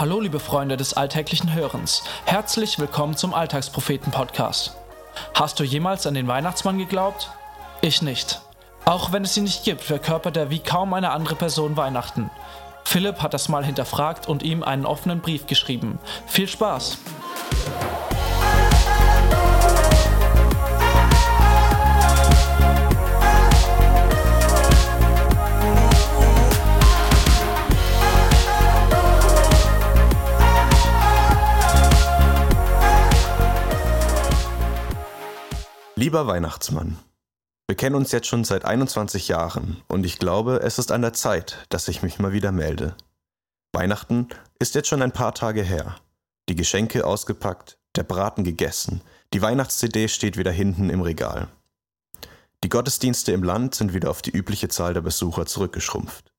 Hallo liebe Freunde des alltäglichen Hörens. Herzlich willkommen zum Alltagspropheten Podcast. Hast du jemals an den Weihnachtsmann geglaubt? Ich nicht. Auch wenn es ihn nicht gibt, verkörpert er wie kaum eine andere Person Weihnachten. Philipp hat das mal hinterfragt und ihm einen offenen Brief geschrieben. Viel Spaß! Lieber Weihnachtsmann, wir kennen uns jetzt schon seit 21 Jahren und ich glaube, es ist an der Zeit, dass ich mich mal wieder melde. Weihnachten ist jetzt schon ein paar Tage her. Die Geschenke ausgepackt, der Braten gegessen, die Weihnachts-CD steht wieder hinten im Regal. Die Gottesdienste im Land sind wieder auf die übliche Zahl der Besucher zurückgeschrumpft.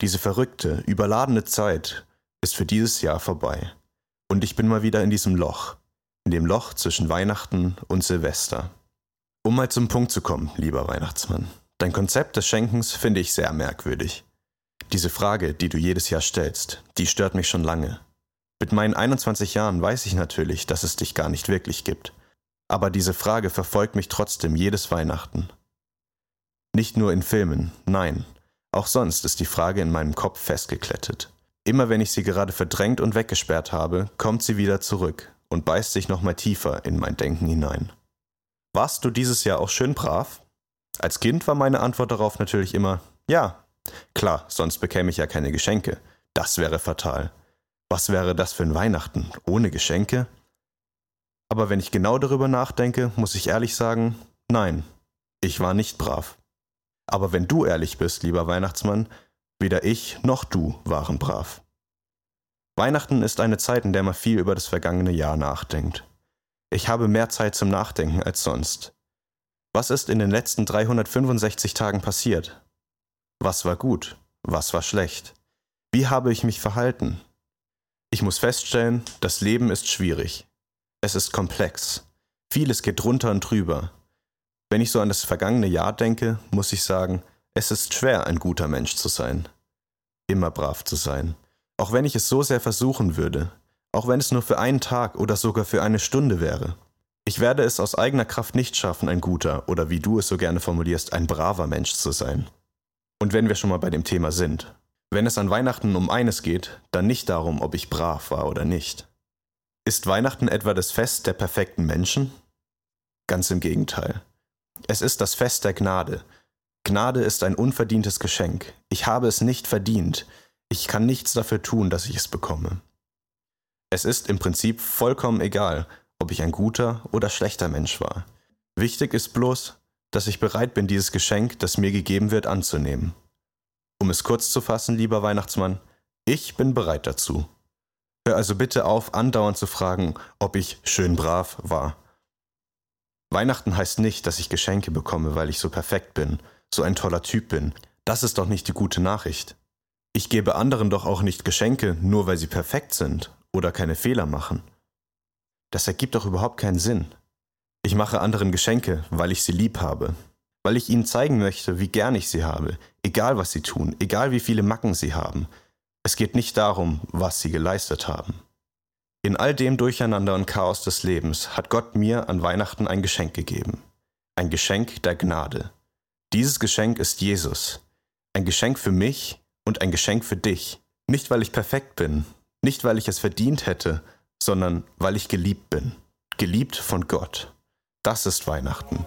Diese verrückte, überladene Zeit ist für dieses Jahr vorbei. Und ich bin mal wieder in diesem Loch, in dem Loch zwischen Weihnachten und Silvester. Um mal zum Punkt zu kommen, lieber Weihnachtsmann. Dein Konzept des Schenkens finde ich sehr merkwürdig. Diese Frage, die du jedes Jahr stellst, die stört mich schon lange. Mit meinen 21 Jahren weiß ich natürlich, dass es dich gar nicht wirklich gibt. Aber diese Frage verfolgt mich trotzdem jedes Weihnachten. Nicht nur in Filmen, nein, auch sonst ist die Frage in meinem Kopf festgeklettet. Immer wenn ich sie gerade verdrängt und weggesperrt habe, kommt sie wieder zurück und beißt sich nochmal tiefer in mein Denken hinein. Warst du dieses Jahr auch schön brav? Als Kind war meine Antwort darauf natürlich immer ja. Klar, sonst bekäme ich ja keine Geschenke. Das wäre fatal. Was wäre das für ein Weihnachten ohne Geschenke? Aber wenn ich genau darüber nachdenke, muss ich ehrlich sagen, nein, ich war nicht brav. Aber wenn du ehrlich bist, lieber Weihnachtsmann, weder ich noch du waren brav. Weihnachten ist eine Zeit, in der man viel über das vergangene Jahr nachdenkt. Ich habe mehr Zeit zum Nachdenken als sonst. Was ist in den letzten 365 Tagen passiert? Was war gut? Was war schlecht? Wie habe ich mich verhalten? Ich muss feststellen, das Leben ist schwierig. Es ist komplex. Vieles geht drunter und drüber. Wenn ich so an das vergangene Jahr denke, muss ich sagen, es ist schwer, ein guter Mensch zu sein. Immer brav zu sein. Auch wenn ich es so sehr versuchen würde, auch wenn es nur für einen Tag oder sogar für eine Stunde wäre. Ich werde es aus eigener Kraft nicht schaffen, ein guter oder wie du es so gerne formulierst, ein braver Mensch zu sein. Und wenn wir schon mal bei dem Thema sind, wenn es an Weihnachten um eines geht, dann nicht darum, ob ich brav war oder nicht. Ist Weihnachten etwa das Fest der perfekten Menschen? Ganz im Gegenteil. Es ist das Fest der Gnade. Gnade ist ein unverdientes Geschenk. Ich habe es nicht verdient. Ich kann nichts dafür tun, dass ich es bekomme. Es ist im Prinzip vollkommen egal, ob ich ein guter oder schlechter Mensch war. Wichtig ist bloß, dass ich bereit bin, dieses Geschenk, das mir gegeben wird, anzunehmen. Um es kurz zu fassen, lieber Weihnachtsmann, ich bin bereit dazu. Hör also bitte auf, andauernd zu fragen, ob ich schön brav war. Weihnachten heißt nicht, dass ich Geschenke bekomme, weil ich so perfekt bin, so ein toller Typ bin. Das ist doch nicht die gute Nachricht. Ich gebe anderen doch auch nicht Geschenke, nur weil sie perfekt sind oder keine Fehler machen. Das ergibt doch überhaupt keinen Sinn. Ich mache anderen Geschenke, weil ich sie lieb habe, weil ich ihnen zeigen möchte, wie gern ich sie habe, egal was sie tun, egal wie viele Macken sie haben. Es geht nicht darum, was sie geleistet haben. In all dem Durcheinander und Chaos des Lebens hat Gott mir an Weihnachten ein Geschenk gegeben. Ein Geschenk der Gnade. Dieses Geschenk ist Jesus. Ein Geschenk für mich und ein Geschenk für dich. Nicht weil ich perfekt bin, nicht, weil ich es verdient hätte, sondern weil ich geliebt bin. Geliebt von Gott. Das ist Weihnachten.